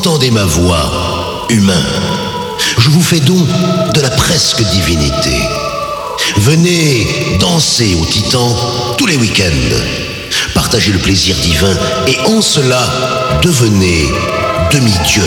Entendez ma voix, humain. Je vous fais don de la presque divinité. Venez danser au Titan tous les week-ends. Partagez le plaisir divin et en cela, devenez demi-dieu.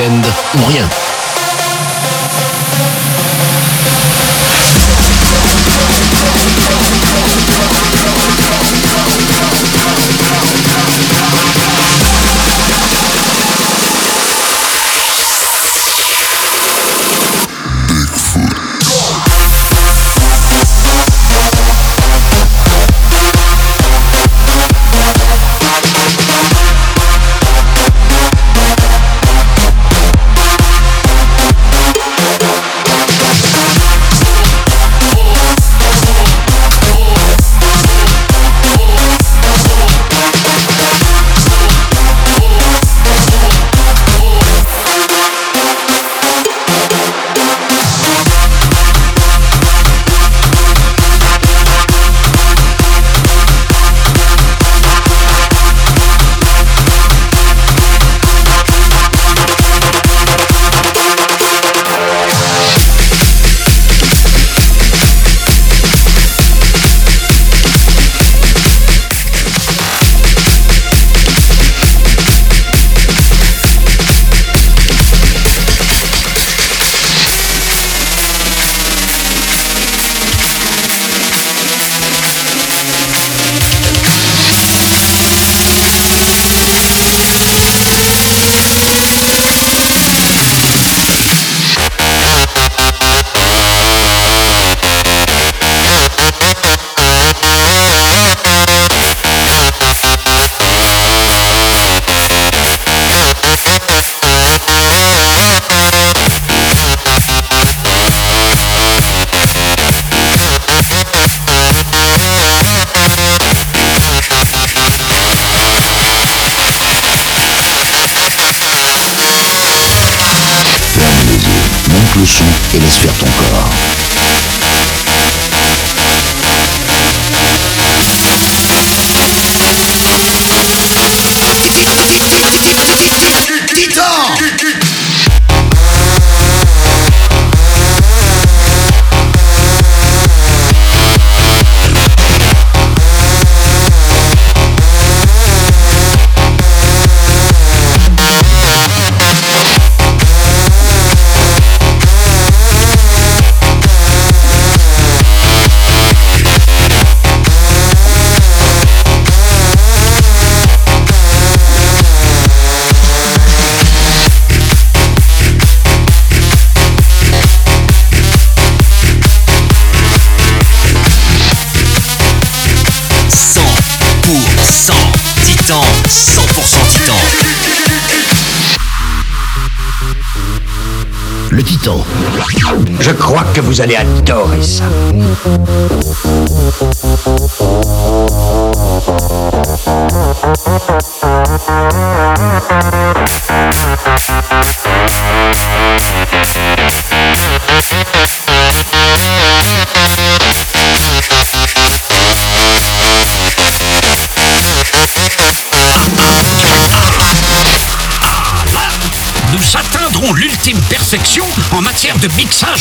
Ou rien. vous allez adorer ça. Nous atteindrons l'ultime perfection en matière de mixage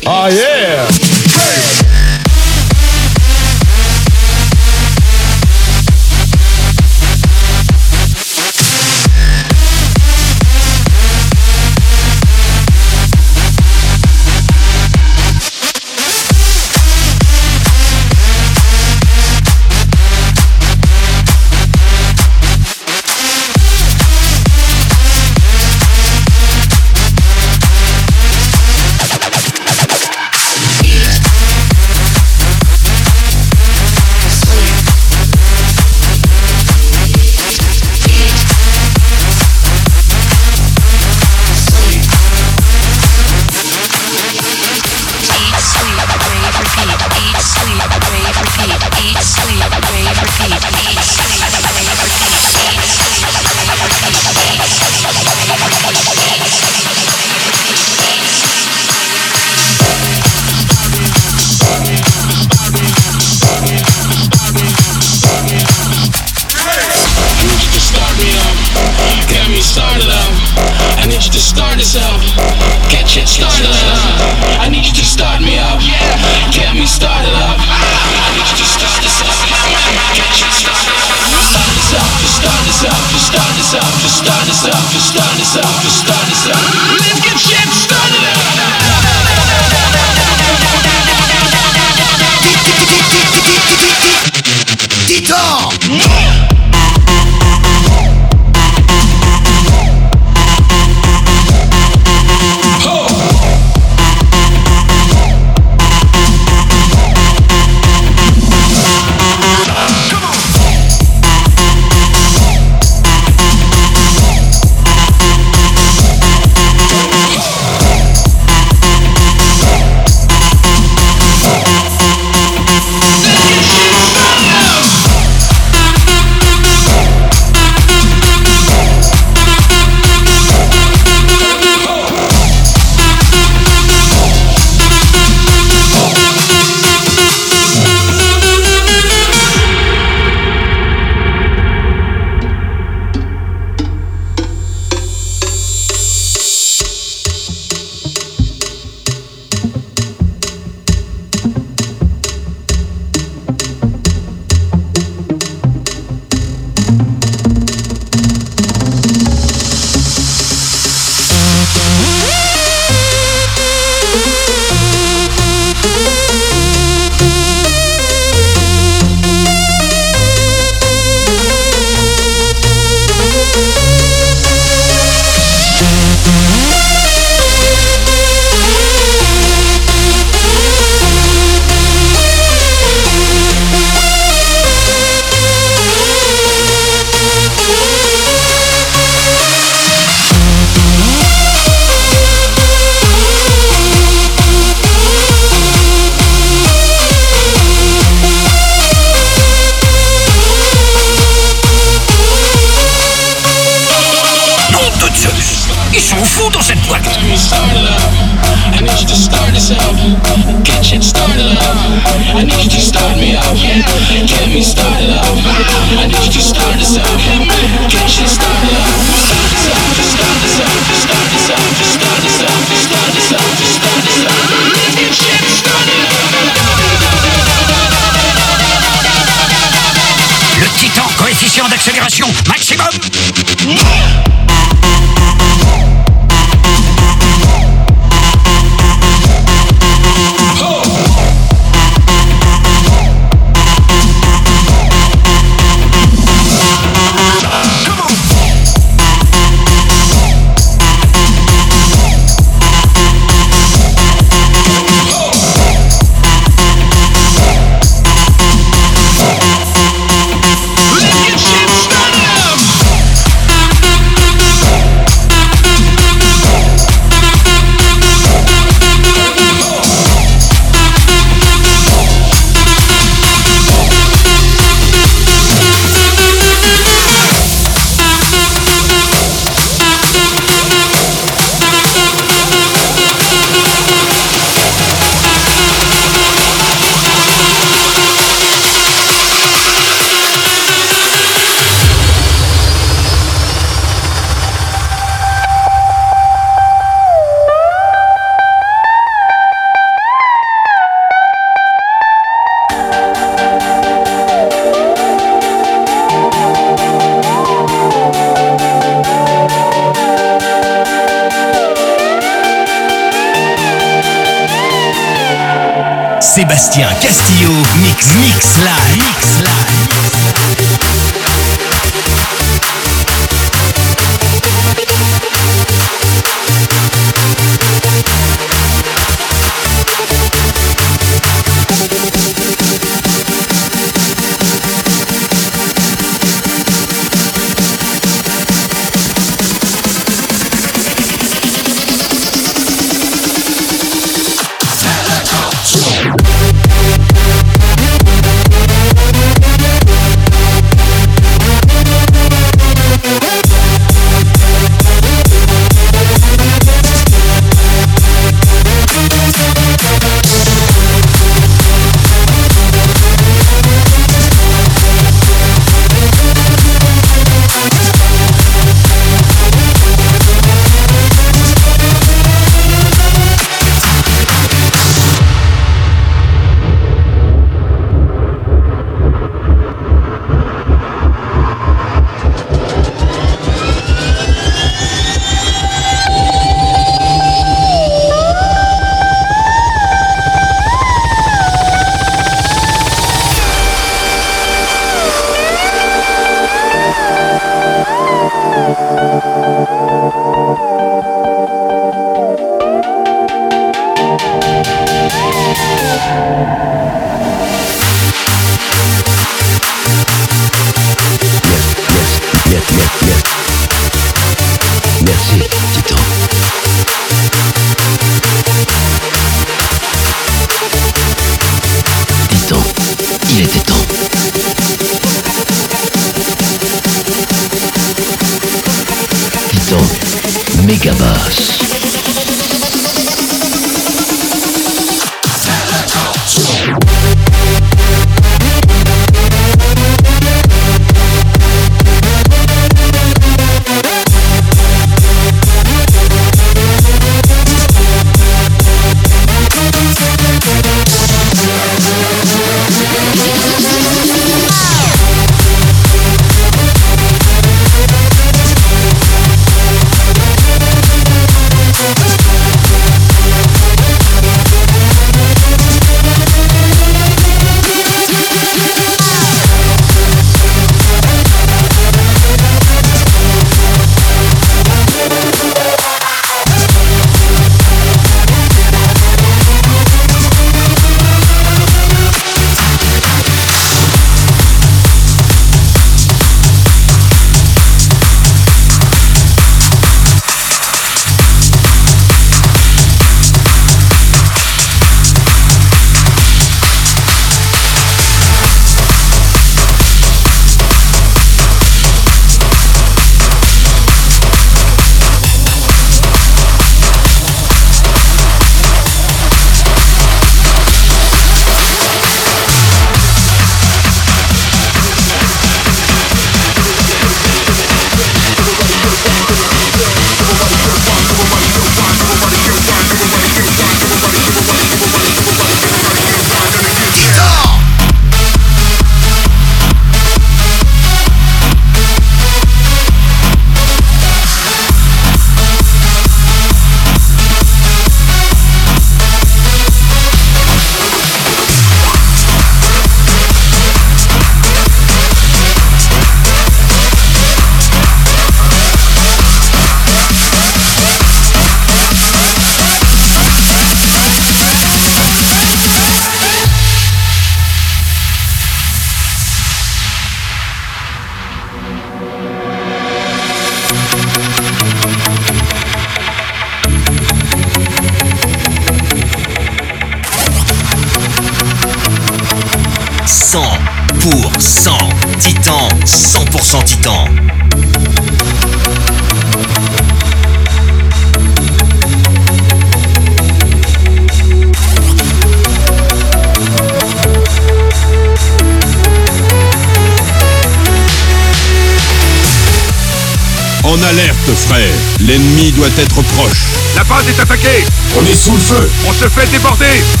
On est sous le feu. On se fait déborder.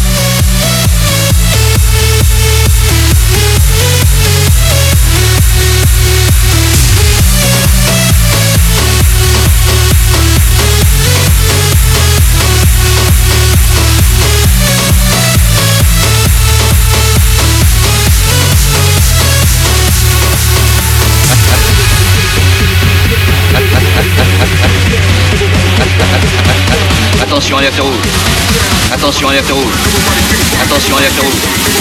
Attention, alerte rouge. Attention, alerte rouge.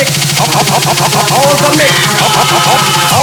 สมิกเอาเอาเอาเอาเอาสมิกเอาเอาเอาเอา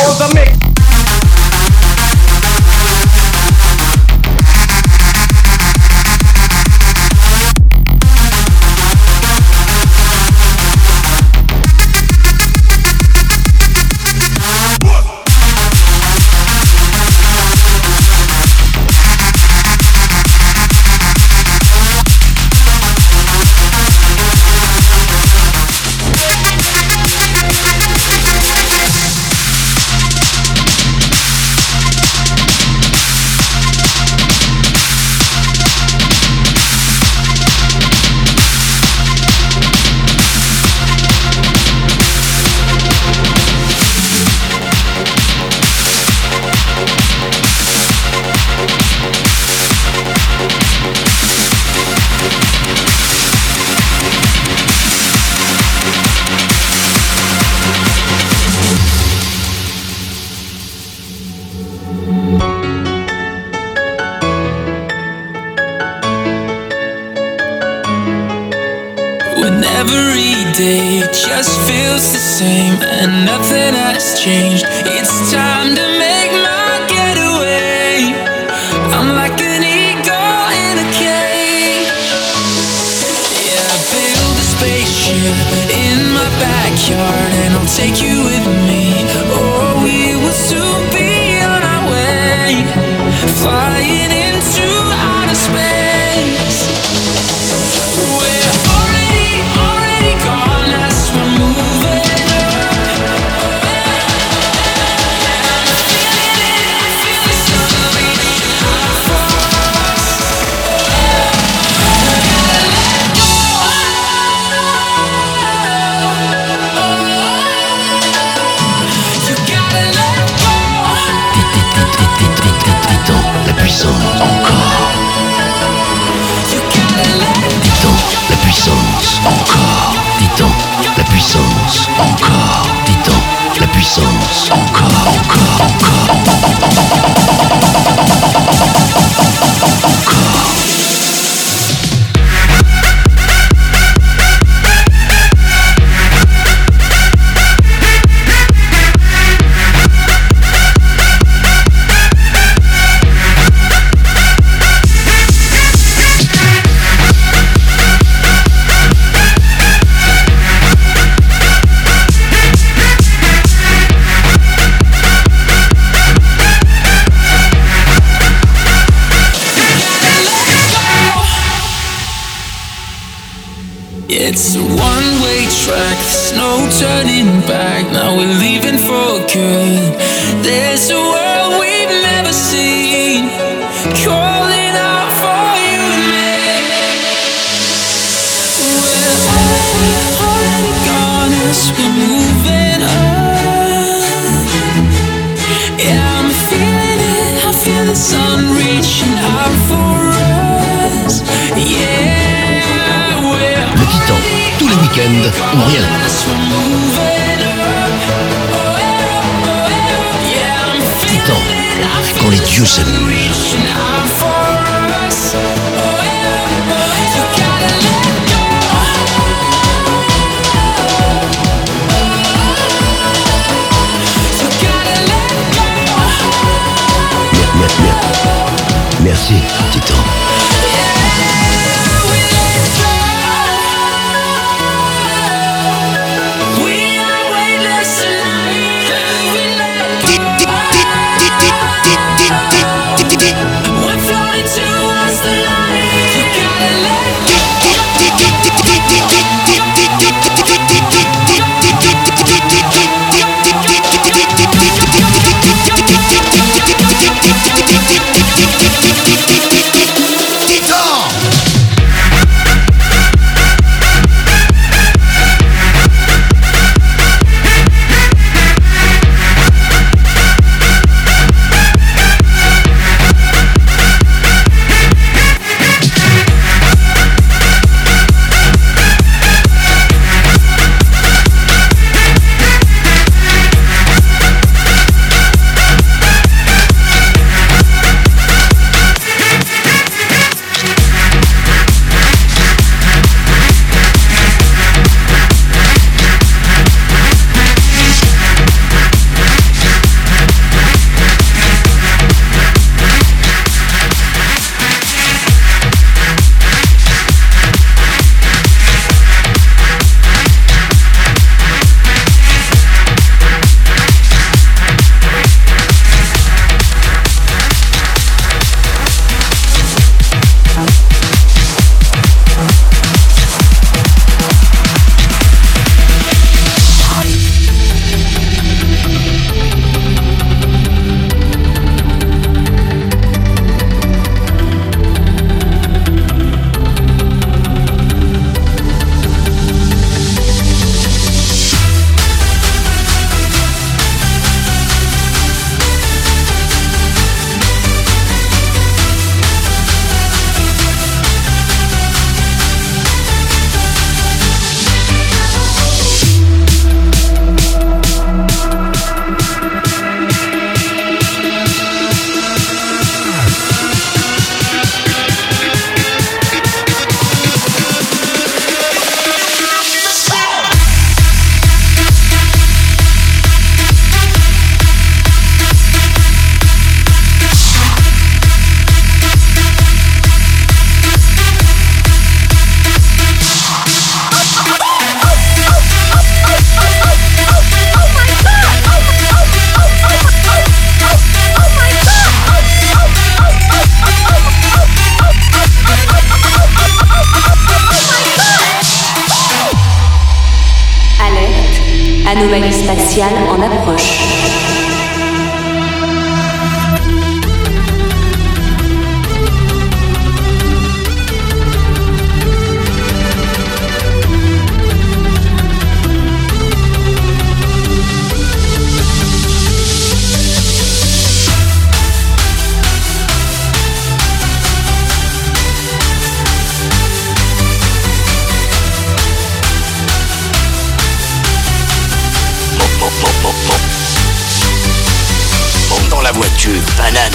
voiture, banane.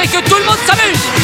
Et que tout le monde s'amuse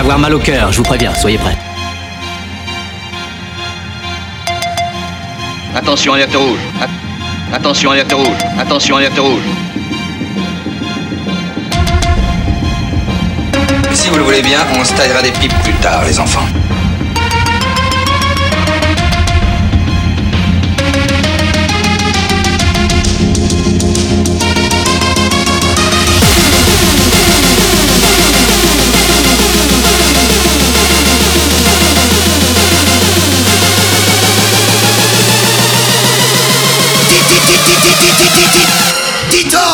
avoir mal au cœur, je vous préviens, soyez prêts. Attention, alerte rouge. Attention, alerte rouge. Attention, alerte rouge. Si vous le voulez bien, on se taillera des pipes plus tard, les enfants. Sébastien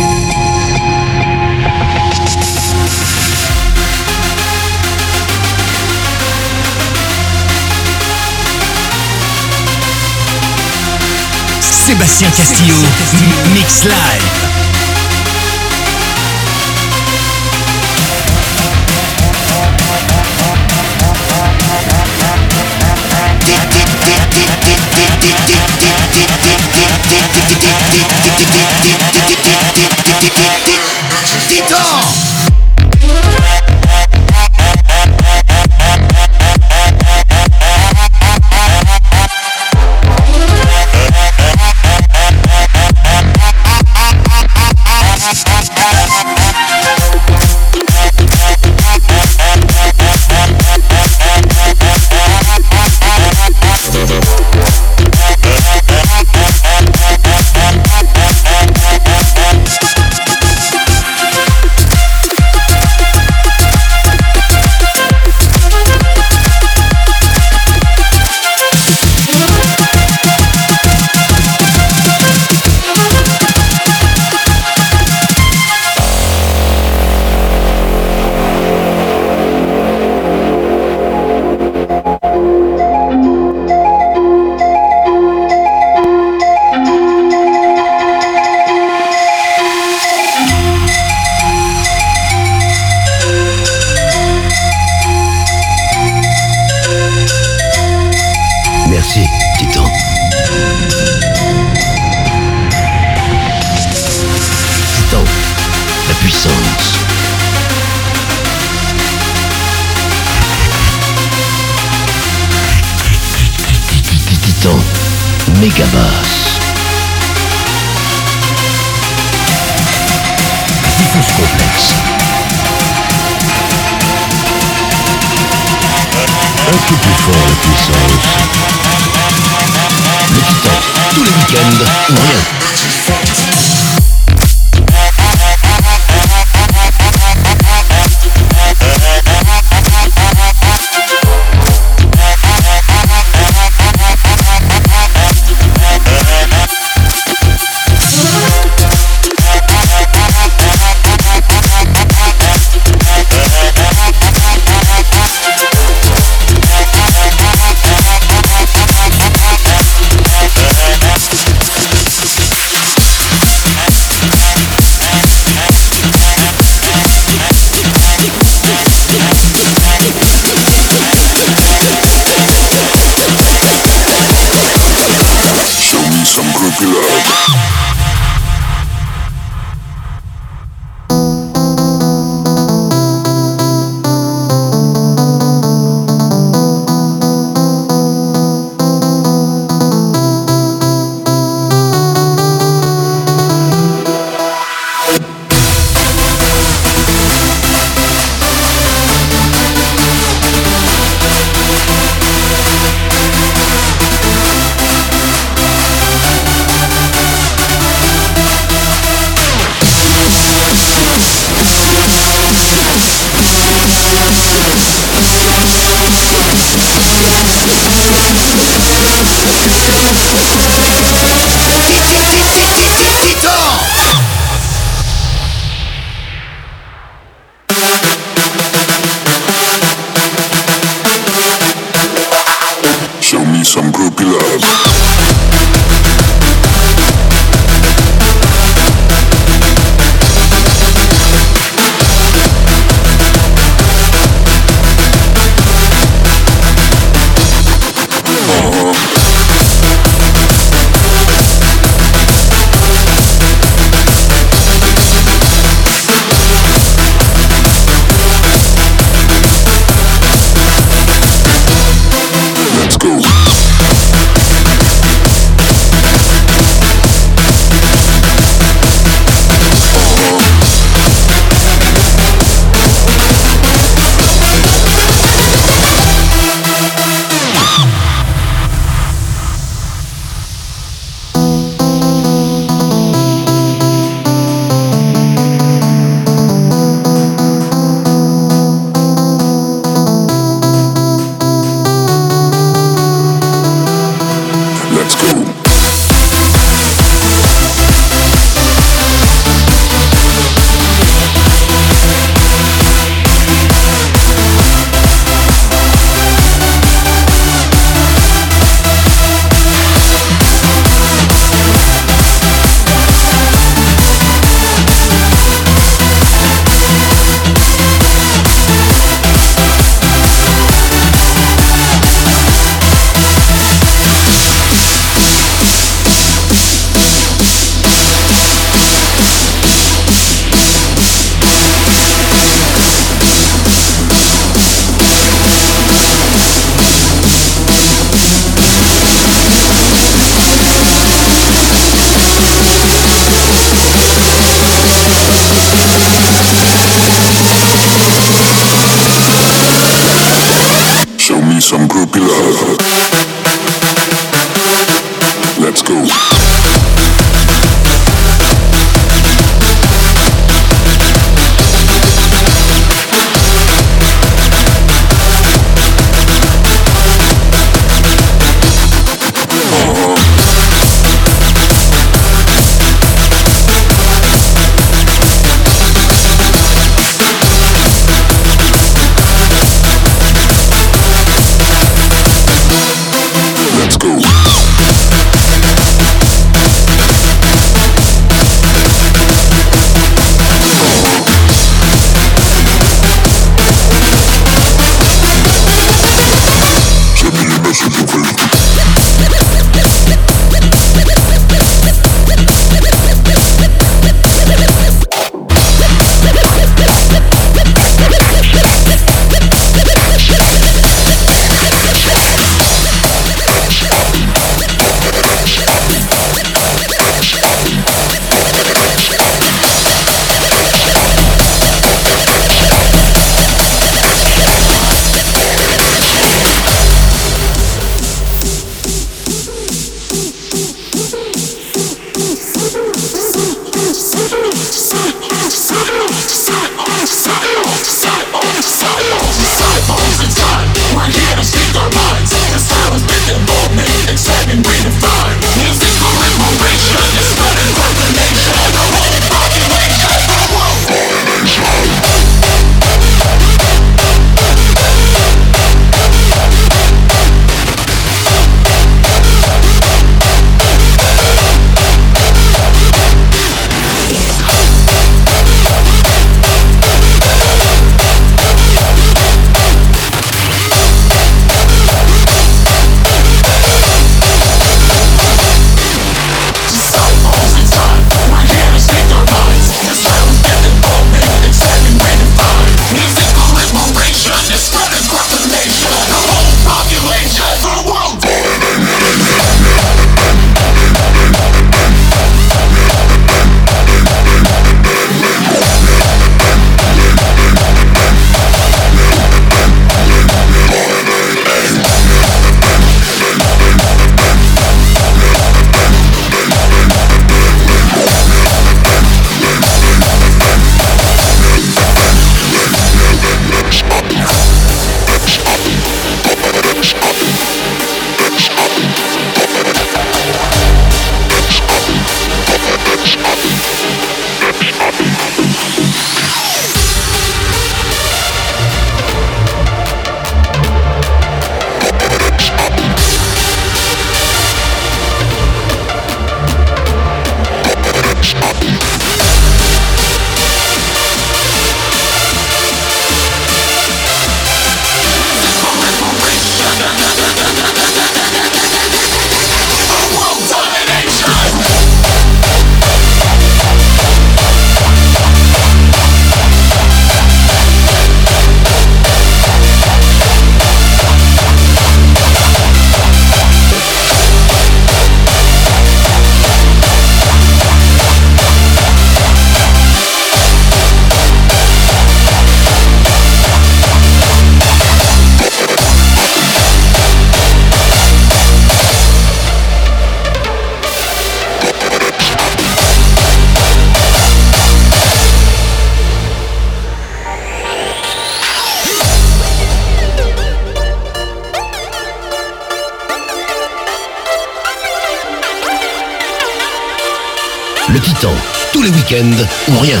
ou rien.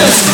Yes!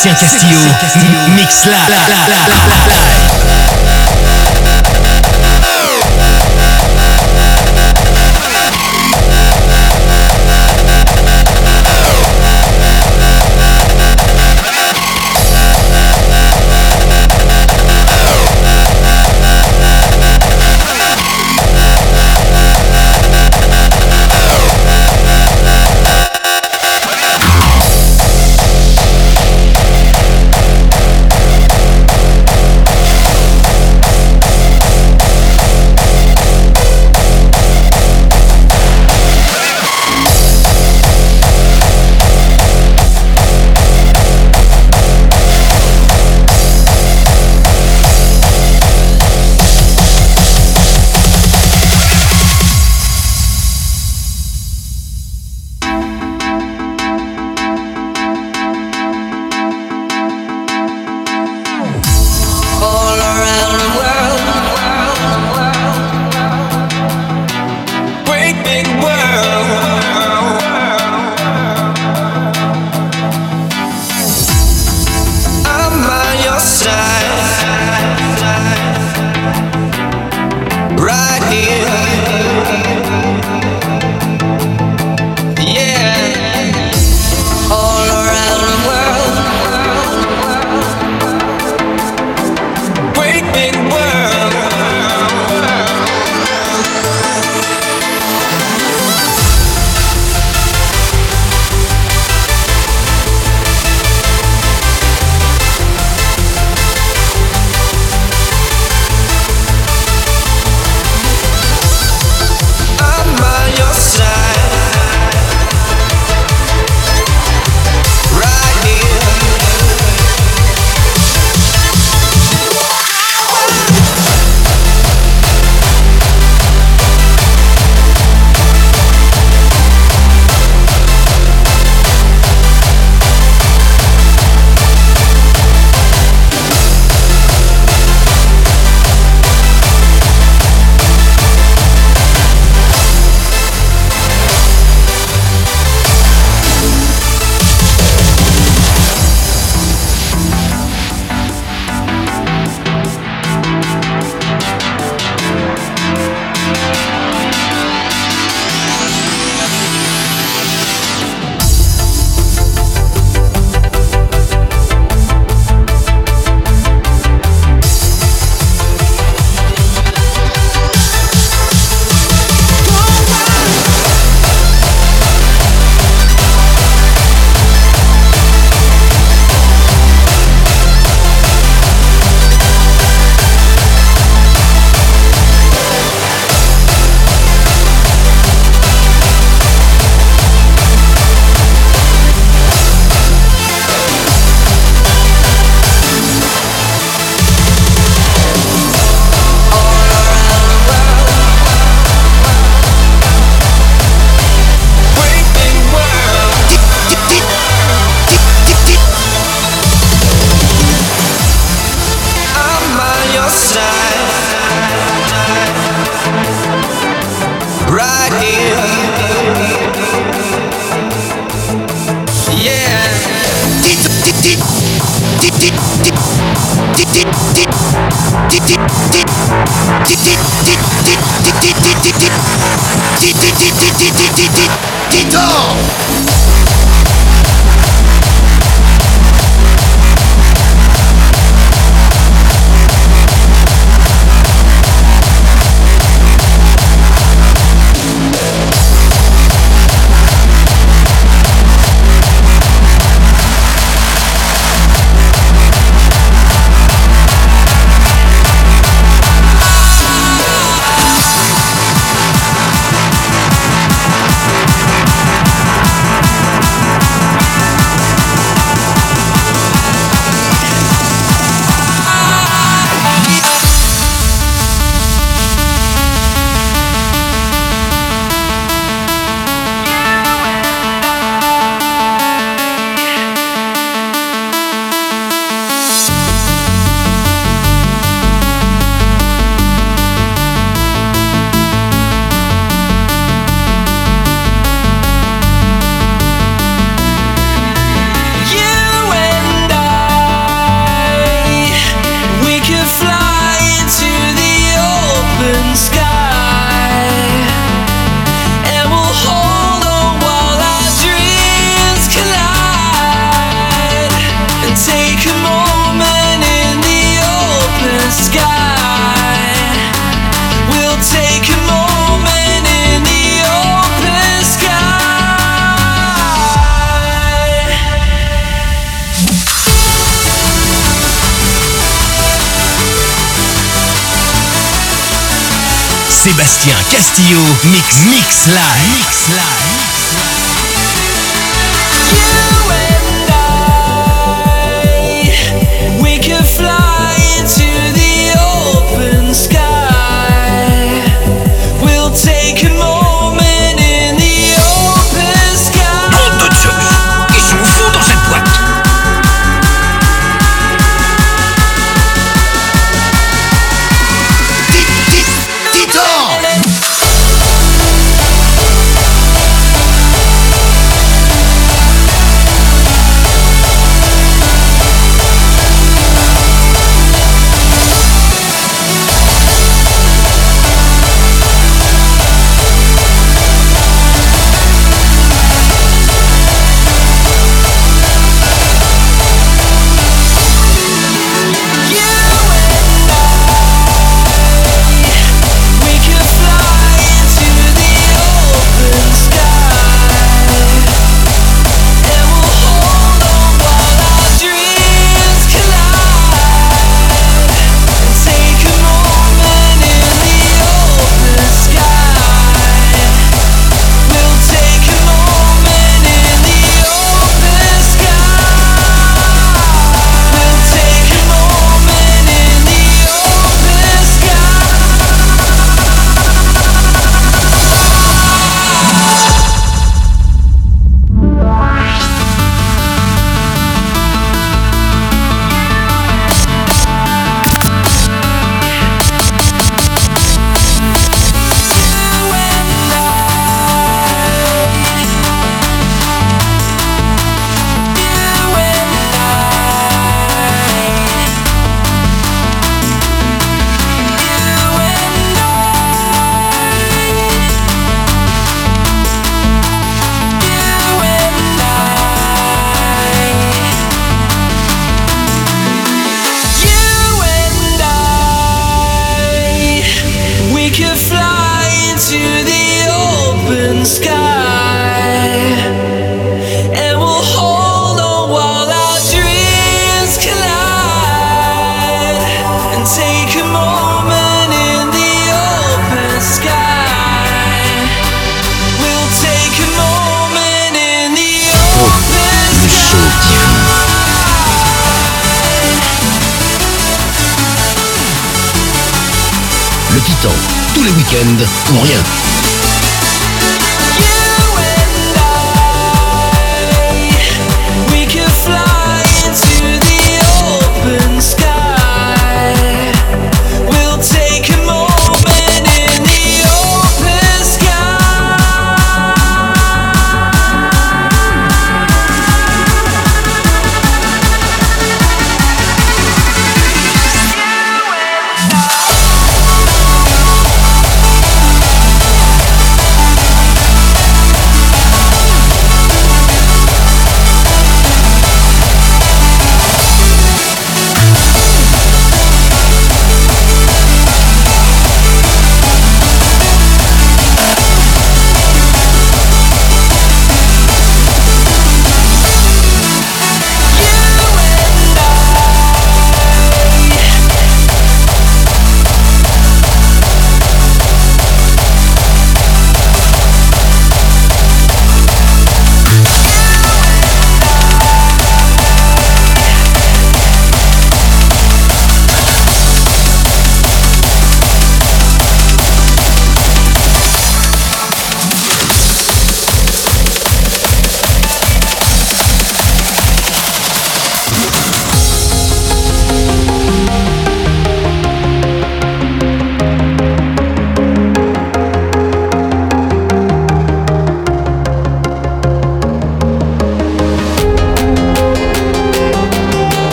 Christian Castillo, Mix la la la la.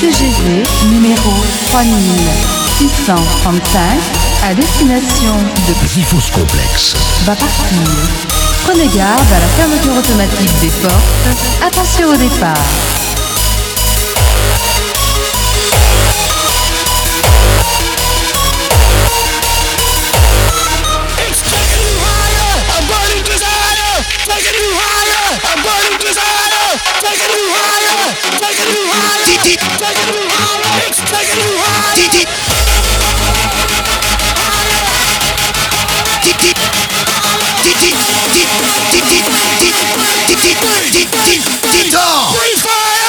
TGV numéro 3635 à destination de Xyphos Complexe va partir. Prenez garde à la fermeture automatique des portes. Attention au départ. Complexe à Couzon les Monts d'Or. Bonne nuit, voyageurs du futur